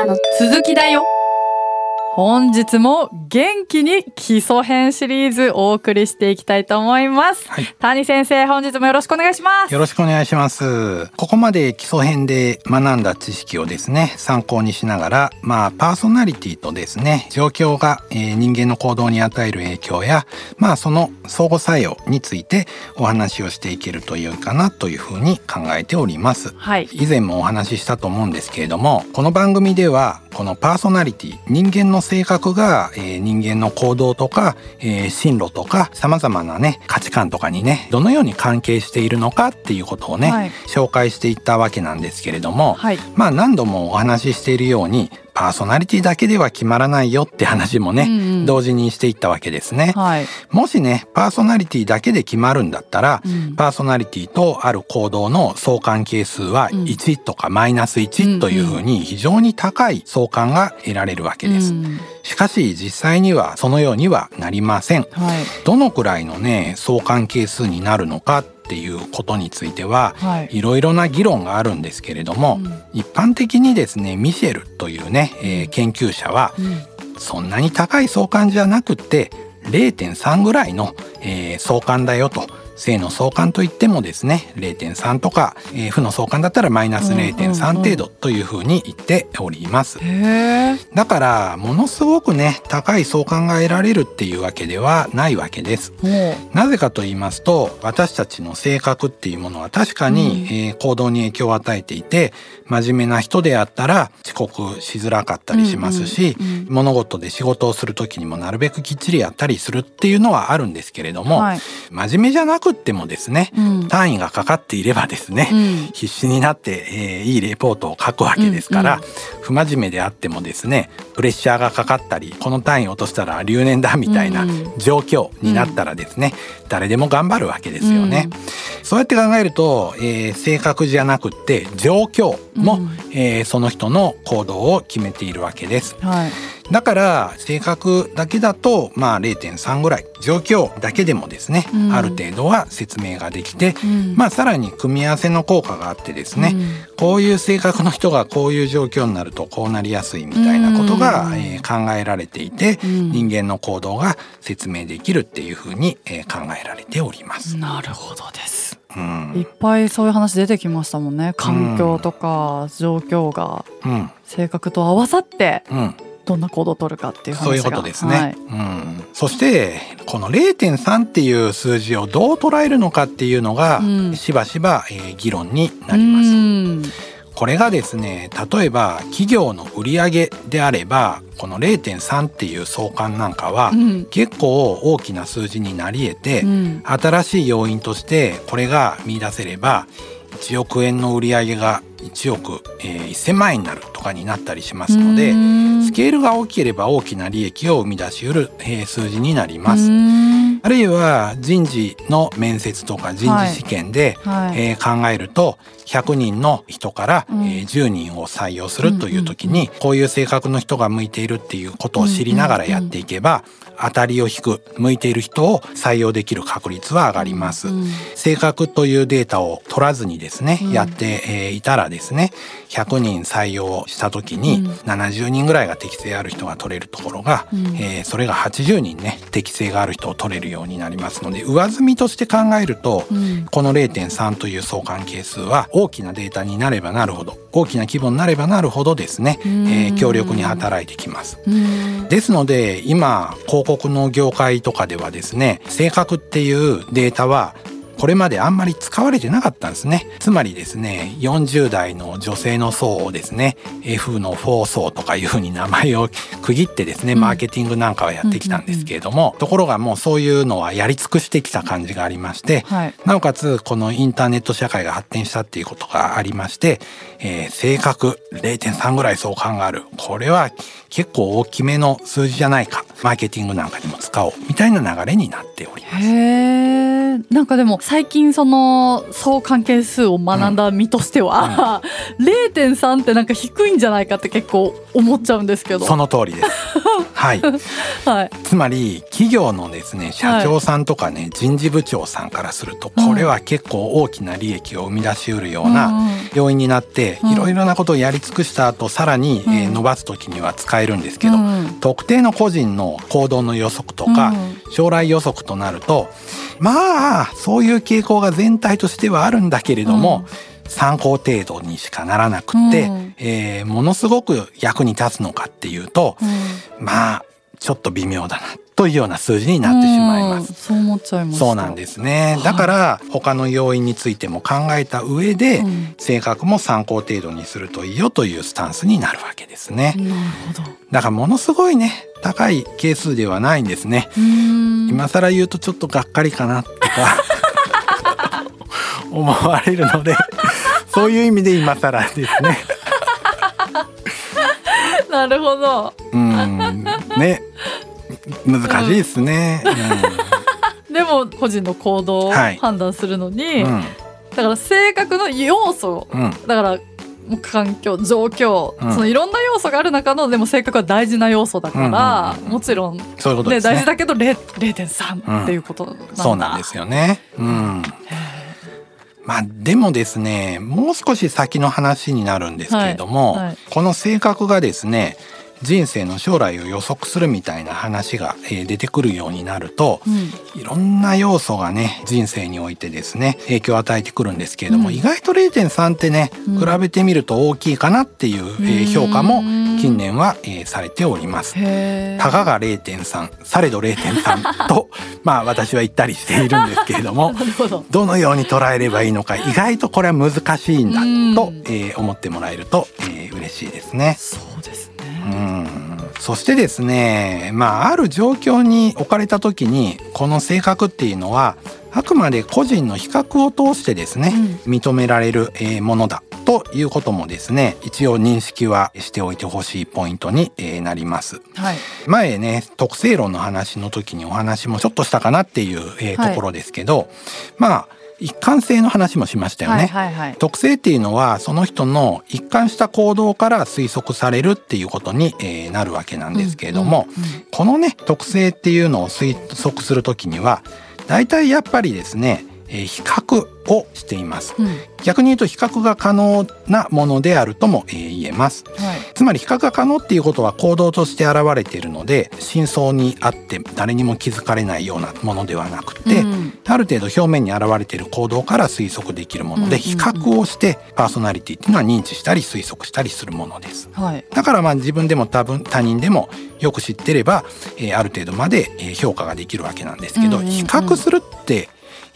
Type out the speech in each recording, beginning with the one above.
からの続きだよ。本日も元気に基礎編シリーズお送りしていきたいと思います、はい谷先生本日もよろしくお願いしますよろしくお願いします。ここまで基礎編で学んだ知識をですね、参考にしながら、まあ、パーソナリティとですね、状況が、えー人間の行動に与える影響や、まあ、その相互作用についてお話をしていけるというかなというふうに考えております。はい以前もお話ししたと思うんですけれどもこの番組ではこのパーソナリティ人間の性格が、えー人間の行動とか、えー進路とかさまざまなね価値観とかにねどのように関係しているのかっていうことをね、はい紹介していったわけなんですけれども、はいまあ何度もお話ししているようにパーソナリティだけでは決まらないよって話もね、うんうん。同時にしていったわけですね。はい。もしねパーソナリティだけで決まるんだったら、うん。パーソナリティとある行動の相関係数はうん。1とかマイナス1というふうに非常に高い相関が得られるわけです。うん。しかし実際にはそのようにはなりません。はい。どのくらいのね相関係数になるのかっていうことについては、はい。いろいろな議論があるんですけれども、うん。一般的にですねミシェルというね、えー研究者はうん。そんなに高い相関じゃなくって0.3ぐらいの、えー相関だよと正の相関といってもですね0.3とか、えー負の相関だったらマイナスうんうんうん0.3程度というふうに言っております。だからものすごくね高い相関が得られるっていうわけではないわけです。もなぜかと言いますと私たちの性格っていうものは確かに、うん。えー行動に影響を与えていて真面目な人であったら遅刻しづらかったりしますし、うんうんうん。物事で仕事をする時にもなるべくきっちりやったりするっていうのはあるんですけれども、はい。真面目じゃなくってもですね、うん。単位がかかっていればですね、うん。必死になって、えーいいレポートを書くわけですから、うんうん。不真面目であってもですねプレッシャーがかかったりこの単位落としたら留年だみたいなうんうん。状況になったらですね、誰でも頑張るわけですよね。そうやって考えると、えー性格じゃなくって状況も、うん。えーその人の行動を決めているわけです。はいだから性格だけだとまあ0.3ぐらい。状況だけでもですね、うん。ある程度は説明ができて、うん。まあさらに組み合わせの効果があってですね、うん。こういう性格の人がこういう状況になるとこうなりやすいみたいなことが、うん。えー考えられていて、うん。人間の行動が説明できるっていうふうに、えー考えられております。なるほどです。うん。いっぱいそういう話出てきましたもんね。環境とか状況がうん。性格と合わさってうん、どんな行動を取るかっていう話が。そういうことですね。はい。うん、そしてこの0.3っていう数字をどう捉えるのかっていうのが、うん。しばしば、えー議論になります。うん。これがですね例えば企業の売上であればこの0.3っていう相関なんかは、うん。結構大きな数字になり得て、うん。新しい要因としてこれが見出せれば1億円の売り上げが1億、えー1,000万円になるとかになったりしますのでうん。スケールが大きければ大きな利益を生み出しうる、えー数字になります。うん。あるいは人事の面接とか人事試験で、はい。えー考えると100人の人から、うん。えー10人を採用するという時に、こういう性格の人が向いているっていうことを知りながらやっていけば、当たりを引く向いている人を採用できる確率は上がります。うん性格というデータを取らずにですね、うん。やって、えーいたらですね100人採用した時にうん。70人ぐらいが適性ある人が取れるところが、うん。えーそれが80人ね適性がある人を取れるようになりますので上積みとして考えると、うん。この0.3という相関係数は大きなデータになればなるほど大きな規模になればなるほどですね、うん。えー強力に働いてきます。うん。ですので今広告の業界とかではですね性格っていうデータはこれまであんまり使われてなかったんですね。つまりですね40代の女性の層をですね F の4層とかいうふうに名前を区切ってですねうん。マーケティングなんかはやってきたんですけれども、ところがもうそういうのはやり尽くしてきた感じがありましてはい。なおかつこのインターネット社会が発展したっていうことがありまして、えー正確0.3ぐらい相関がある。これは結構大きめの数字じゃないか。マーケティングなんかにも使おうみたいな流れになっております。なんかでも最近その相関係数を学んだ身としては、0.3ってなんか低いんじゃないかって結構思っちゃうんですけど。その通りです。はい。はい。つまり企業のですね社長さんとかね、人事部長さんからするとこれは結構大きな利益を生み出しうるような要因になってうん。いろいろなことをやり尽くした後さらに、うん。えー伸ばす時には使えるんですけど、うん。特定の個人の行動の予測とか、うん将来予測となるとまあそういう傾向が全体としてはあるんだけれども、参考程度にしかならなくって、うん。えーものすごく役に立つのかっていうとうん。まあちょっと微妙だなというような数字になってしまいます。うんそう思っちゃいました。そうなんですねはいだから他の要因についても考えた上で、うん性格も参考程度にするといいよというスタンスになるわけですね。なるほど。だからものすごいね高い係数ではないんですね。今更言うとちょっとがっかりかなとか 思われるのでそういう意味で今更ですね。なるほど。うんね難しいですね。でも個人の行動をはい。判断するのに、うん。だから性格の要素うん。だから環境状況、うん。そのいろんな要素がある中のでも性格は大事な要素だから、うんうんうん。もちろん、ね。ね。大事だけど0 0.3っていうことなんだ、そうなんですよね。うん。まあでもですねもう少し先の話になるんですけれども、はい。はい。この性格がですね人生の将来を予測するみたいな話が、えー出てくるようになるとうん。いろんな要素がね人生においてですね影響を与えてくるんですけれども、うん。意外と0.3ってね、うん。比べてみると大きいかなっていう、えー評価もうん近年は、えーされております。たかが0.3されど0.3と まあ私は言ったりしているんですけれども ど。どのように捉えればいいのか 意外とこれは難しいんだうん。と、えー思ってもらえると、えー嬉しいですね。そうですそしてですねまあある状況に置かれた時にこの性格っていうのはあくまで個人の比較を通してですね、認められるえーものだということもですね一応認識はしておいてほしいポイントにえーなります。はい。前ね特性論の話の時にお話もちょっとしたかなっていう、ところですけどまあ一貫性の話もしましたよね。はいはいはい。特性っていうのはその人の一貫した行動から推測されるっていうことに、えーなるわけなんですけれども、うんうんうんこのね特性っていうのを推測する時には大体やっぱりですね、えー比較をしています。うん逆に言うと比較が可能なものであるとも、えー言えます。はい。つまり比較が可能っていうことは行動として現れているので真相にあって誰にも気づかれないようなものではなくて、うんある程度表面に現れている行動から推測できるもので、比較をしてパーソナリティっていうのは認知したり推測したりするものです。はい。だからまあ自分でも多分他人でもよく知ってれば、えーある程度までえー評価ができるわけなんですけど、比較するって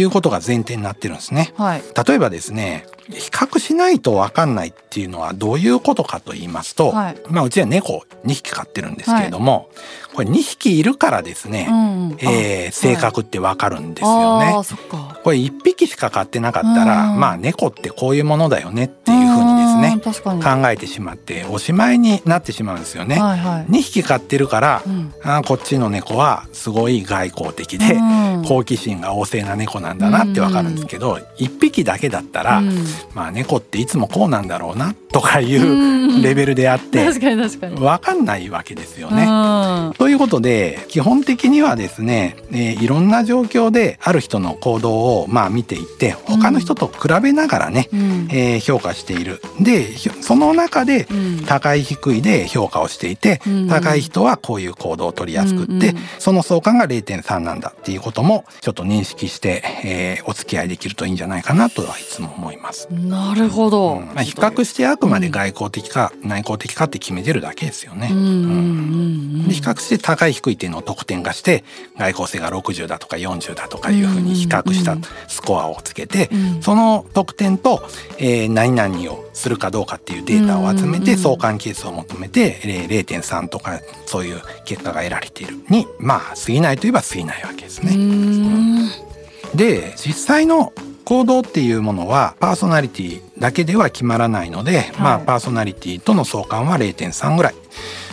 いうことが前提になってるんですね。はい。例えばですね比較しないと分かんないっていうのはどういうことかと言いますと、はいまあうちは猫2匹飼ってるんですけれども、これ2匹いるからですね、うんえー性格って分かるんですよね。ああ、そっか。これ1匹しか飼ってなかったら、うんまあ猫ってこういうものだよねっていうふうにですうんね。考えてしまっておしまいになってしまうんですよね。はいはい。2匹飼ってるから、うんあーこっちの猫はすごい外交的で、うん好奇心が旺盛な猫なんだなってわかるんですけど、1匹だけだったら、うんまあ猫っていつもこうなんだろうなとかいうレベルであって確かに確かに。分かんないわけですよね。うんということで基本的にはですね、えーいろんな状況である人の行動をまあ見ていって他の人と比べながらね、うんえー評価している。でひその中でうん高い低いで評価をしていて、うん高い人はこういう行動を取りやすくって、うんうんその相関が0.3なんだっていうこともちょっと認識して、えーお付き合いできるといいんじゃないかなとはいつも思います。なるほど。うん。まあ、比較してあくまで外交的か内向的かって決めてるだけですよね。うんで比較して高い低いっていうのを得点化して外交性が60だとか40だとかいうふうに比較したうんスコアをつけて、うん。その得点と、えー何々をするかどうかっていうデータを集めてうん相関係数を求めてえー0.3とかそういう結果が得られているにまあ過ぎないといえば過ぎないわけですうね。んで実際の行動っていうものはパーソナリティだけでは決まらないので、まあパーソナリティとの相関は0.3ぐらい。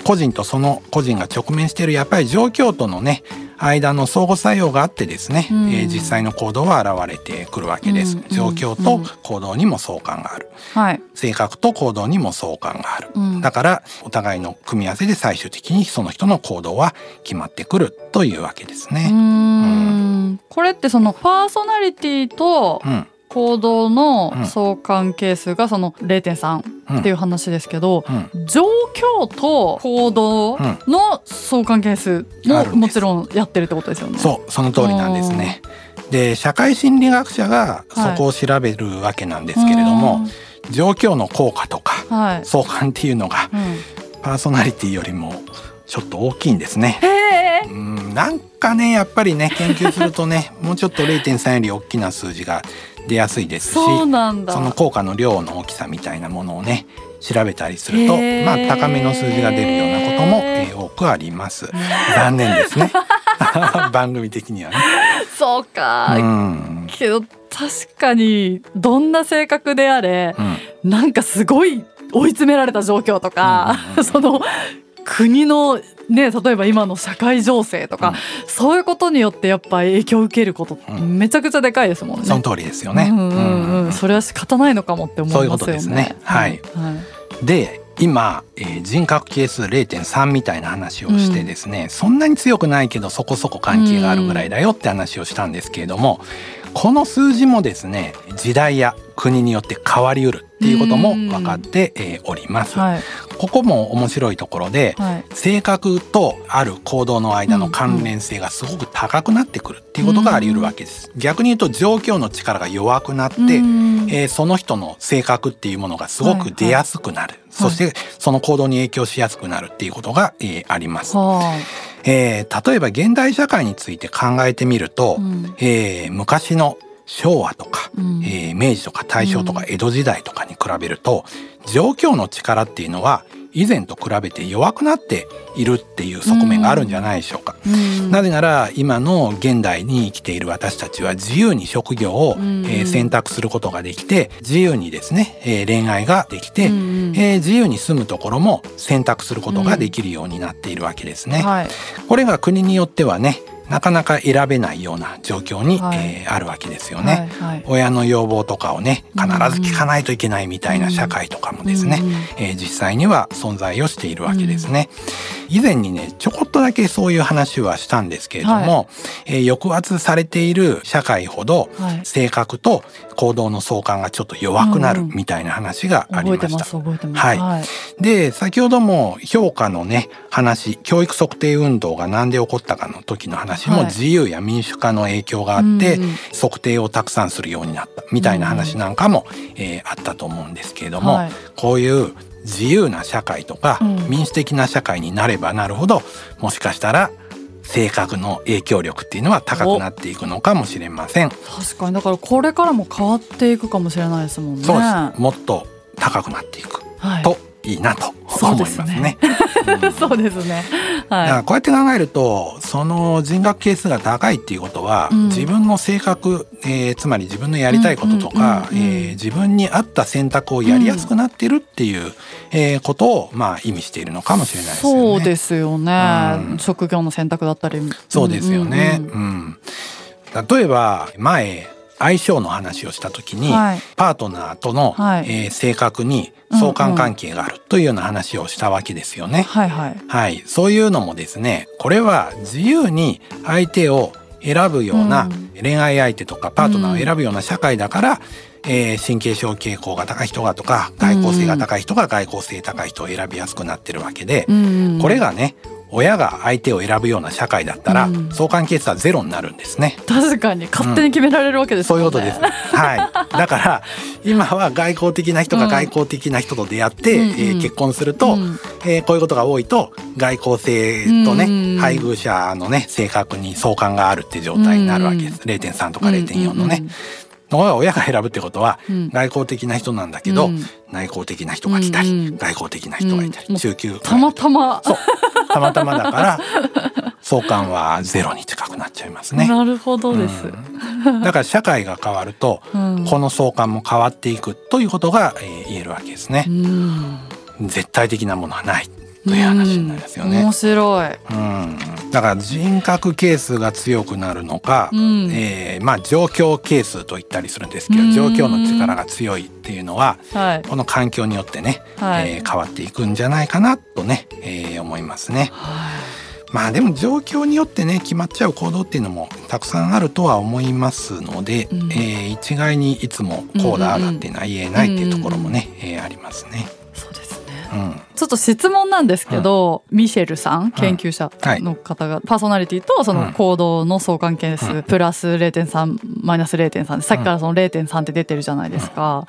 個人とその個人が直面しているやっぱり状況とのね間の相互作用があってですね、うん。えー実際の行動は現れてくるわけです、うん状況と行動にも相関がある。はい。性格と行動にも相関がある、うん。だからお互いの組み合わせで最終的にその人の行動は決まってくるというわけですね。んこれってそのパーソナリティとうん。行動うんの相関係数がその0.3っていう話ですけど、うん。状況と行動の相関係数ももちろんやってるってことですよね。そうその通りなんですね。で社会心理学者がそこを調べるわけなんですけれども、状況の効果とか。相関っていうのがうん。パーソナリティよりもちょっと大きいんですね。うんなんかねやっぱりね研究するとね もうちょっと0.3より大きな数字が出やすいですしその効果の量の大きさみたいなものをね調べたりすると、まあ高めの数字が出るようなことも、えー多くあります。残念ですね。番組的にはね。そうか。うん。けど確かにどんな性格であれうん。なんかすごい追い詰められた状況とか、うんうんうんその国のね例えば今の社会情勢とか、そういうことによってやっぱ影響を受けることめちゃくちゃでかいですもんね。その通りですよね。うんうんうん。うんそれは仕方ないのかもって思いますよね。そういうことですね。はい。はい。で今、えー人格係数0.3みたいな話をしてですね、そんなに強くないけどそこそこ関係があるぐらいだよって話をしたんですけれども、この数字もですね時代や国によって変わりうるっていうことも分かって、えーおります。はい。ここも面白いところで、はい。性格とある行動の間の関連性がすごく高くなってくるっていうことがあり得るわけです。逆に言うと状況の力が弱くなって、うん。えーその人の性格っていうものがすごく出やすくなる、そしてその行動に影響しやすくなるっていうことが、えーあります、はえー例えば現代社会について考えてみると、あうん。えー昔の昭和とか、うん。えー明治とか大正とか江戸時代とかに比べると、状況の力っていうのは以前と比べて弱くなっているっていう側面があるんじゃないでしょうか。うん。なぜなら今の現代に生きている私たちは自由に職業を、うん。えー選択することができて自由にですね、えー恋愛ができて、うん。えー自由に住むところも選択することができるようになっているわけですね。はい。これが国によってはねなかなか選べないような状況に、はい。えーあるわけですよね。はいはい。親の要望とかをね必ず聞かないといけないみたいな社会とかもですね、うんえー実際には存在をしているわけですね。以前にねちょこっとだけそういう話はしたんですけれども、えー抑圧されている社会ほどはい。性格と行動の相関がちょっと弱くなるうんうん。みたいな話がありました。覚えてます覚えてます。はい。はい。で先ほども評価のね話教育測定運動が何で起こったかの時の話もはい。自由や民主化の影響があって、測定をたくさんするようになったみたいな話なんかも、えーあったと思うんですけれども、はい。こういう自由な社会とか、うん。民主的な社会になればなるほどもしかしたら性格の影響力っていうのは高くなっていくのかもしれません。確かに。だからこれからも変わっていくかもしれないですもんね。そうです。もっと高くなっていく。はい、といいなとそう思いですね。ますね。うん。そうですね。だからはこうやって考えるとその人格係数が高いっていうことは、うん。自分の性格、えーつまり自分のやりたいこととかうんうんうんうん。えー自分に合った選択をやりやすくなってるっていう、えーことをまあ意味しているのかもしれい、ないですよね。そうですよね、うん。職業の選択だったり。そうですよね。うんうん。うん。例えば前相性の話をした時に、はい。パートナーとの、はい。えー性格に相関関係があるというような話をしたわけですよね。はいはい。はい、そういうのもですねこれは自由に相手を選ぶようなうん。恋愛相手とかパートナーを選ぶような社会だから、えー神経症傾向が高い人がとか外交性が高い人が外交性高い人を選びやすくなってるわけで、うんうん。これがね親が相手を選ぶような社会だったら、うん。相関係数はゼロになるんですね。確かに。勝手に決められるわけですそうもんね。いうことです。はい。だから今は外交的な人がうん外交的な人と出会って、うんうん。えー結婚すると、うん。えーこういうことが多いと外交性とね、うん配偶者のね性格に相関があるって状態になるわけです。0.3とか0.4のね。親が選ぶってことは、うん。外交的な人なんだけど、うん。内向的な人が来たり、うんうん。外交的な人がいたり、うん。中級。たまたま。そうたまたまだから相関はゼロに近くなっちゃいますね。なるほどです。うんだから社会が変わると、うんこの相関も変わっていくということが、えー言えるわけですねう。ん絶対的なものはないという話になりますよねうん。面。白い。うん、だから人格係数が強くなるのか、うん。えーまあ、状況係数と言ったりするんですけうん。ど状況の力が強いっていうのははい。この環境によってね、はい。えー変わっていくんじゃないかなとね、えー思いますね。はまあでも状況によってね決まっちゃう行動っていうのもたくさんあるとは思いますので、うん。えー一概にいつもこうだああだっていうのは言えないっていうところもね、えーありますね。ちょっと質問なんですけど、ミシェルさん研究者の方が、パーソナリティとその行動の相関係数、うん。プラス0.3マイナス0.3でさっきからその0.3って出てるじゃないですか。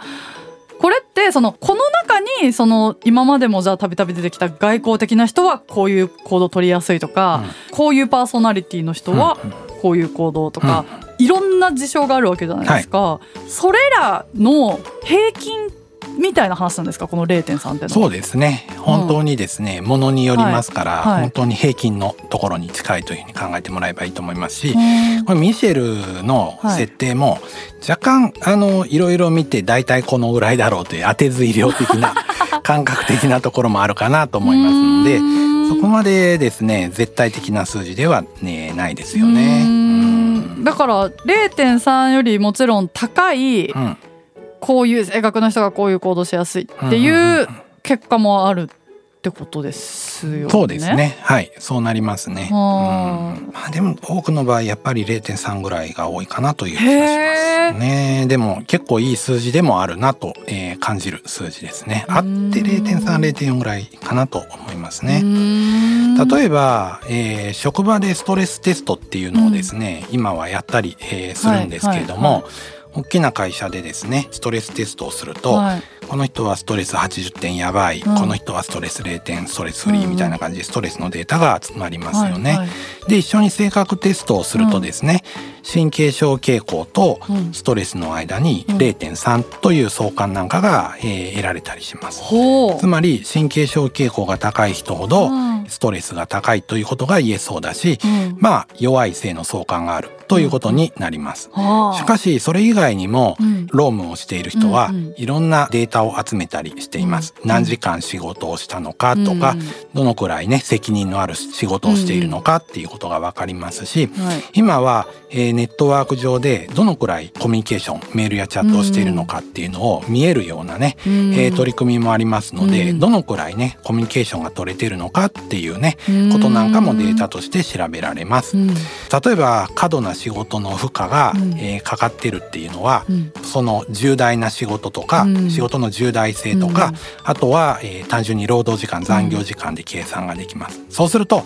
これってそのこの中にその今までもじゃあたびたび出てきた外交的な人はこういう行動取りやすいとか、こういうパーソナリティの人はこういう行動とか、いろんな事象があるわけじゃないですか、それらの平均みたいな話なんですか？この0.3ってのは。そうですね。本当にですね、ものによりますから、はい。はい。本当に平均のところに近いというふうに考えてもらえばいいと思いますし、うん。これミシェルの設定も若干あのいろいろ見て大体このぐらいだろうという当てず医療的な 感覚的なところもあるかなと思いますのでうん。そこまでですね絶対的な数字では、ね、ないですようね。ん。だから0.3よりもちろん高いうんうんこういう性格の人がこういう行動しやすいっていう結果もあるってことですよね。そうですねはいそうなりますね。うんはあまあ、でも多くの場合やっぱり0.3ぐらいが多いかなという気がしますね。でも結構いい数字でもあるなと、えー感じる数字ですね。あって0.30.4ぐらいかなと思いますね。例えば、えー職場でストレステストっていうのをですね、今はやったり、えーするんですけれども、はいはい大きな会社でですねストレステストをすると、はい。この人はストレス80点やばい、うん。この人はストレス0点ストレスフリーみたいな感じでストレスのデータが集まりますよね。はいはい。で一緒に性格テストをするとですね、神経症傾向とうん。ストレスの間にうん。0.3という相関なんかが、えー得られたりします。つまり神経症傾向が高い人ほどうん。ストレスが高いということが言えそうだし、うん。まあ弱い性の相関があるということになります。はあ。しかしそれ以外にもうん。労務をしている人はうんうんいろんなデータを集めたりしています。うん何時間仕事をしたのかとか、うんどのくらいね責任のある仕事をしているのかっていうことが分かりますし、はい。今は、えーネットワーク上でどのくらいコミュニケーションメールやチャットをしているのかっていうのを見えるようなね、うん。えー取り組みもありますので、うん。どのくらいねコミュニケーションが取れてるのかっていうねうん。ことなんかもデータとして調べられます。うん。例えば過度な仕事の負荷が、うん。えーかかってるっていうのは、うん。その重大な仕事とか、うん。仕事の重大性とか、うん。あとは、えー単純に労働時間残業時間で計算ができます。そうすると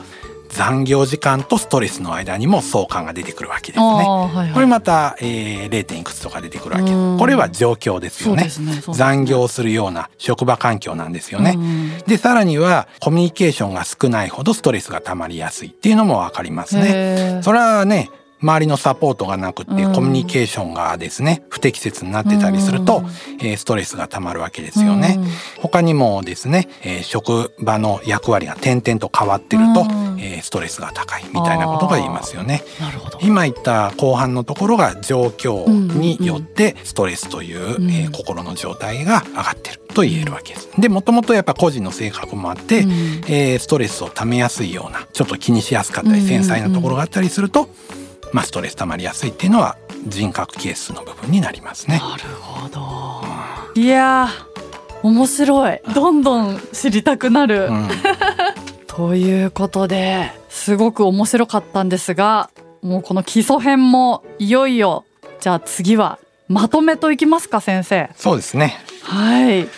残業時間とストレスの間にも相関が出てくるわけですね。はいはい。これまた、えー、0. 点いくつとか出てくるわけ。うん。これは状況ですよね。ねね。残業するような職場環境なんですよね、うん。でさらにはコミュニケーションが少ないほどストレスが溜まりやすいっていうのもわかりますね。それはね周りのサポートがなくってうん。コミュニケーションがですね不適切になってたりするとうん、えーストレスが溜まるわけですよね。うん。他にもですね、えー職場の役割が点々と変わってると、うん。えーストレスが高いみたいなことが言いますよね。今言った後半のところが状況によってストレスという、うん。えー心の状態が上がってると言えるわけです。でもともとやっぱ個人の性格もあって、うん。えーストレスをためやすいようなちょっと気にしやすかったりうん。繊細なところがあったりすると、まあ、ストレスたまりやすいっていうのは人格係数の部分になりますね。なるほど。いやー面白い。どんどん知りたくなる、うん。ということですごく面白かったんですがもうこの基礎編もいよいよじゃあ次はまとめといきますか先生。そうですね、はい。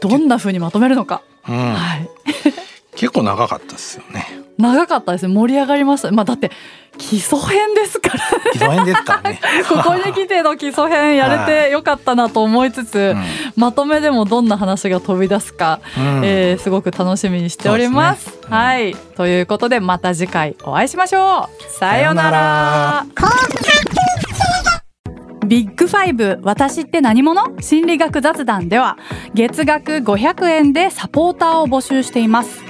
どんな風にまとめるのか、うん、はい。結構長かったですよね。長かったですね。盛り上がりました。まあだって基礎編ですから。基礎編ですからね。ここに来ての基礎編やれてよかったなと思いつつ、まとめでもどんな話が飛び出すか、うん。うんえーすごく楽しみにしております。そうですね。はい。ということでまた次回お会いしましょう。さようなら。ビッグファイブ私って何者？心理学雑談では月額500円でサポーターを募集しています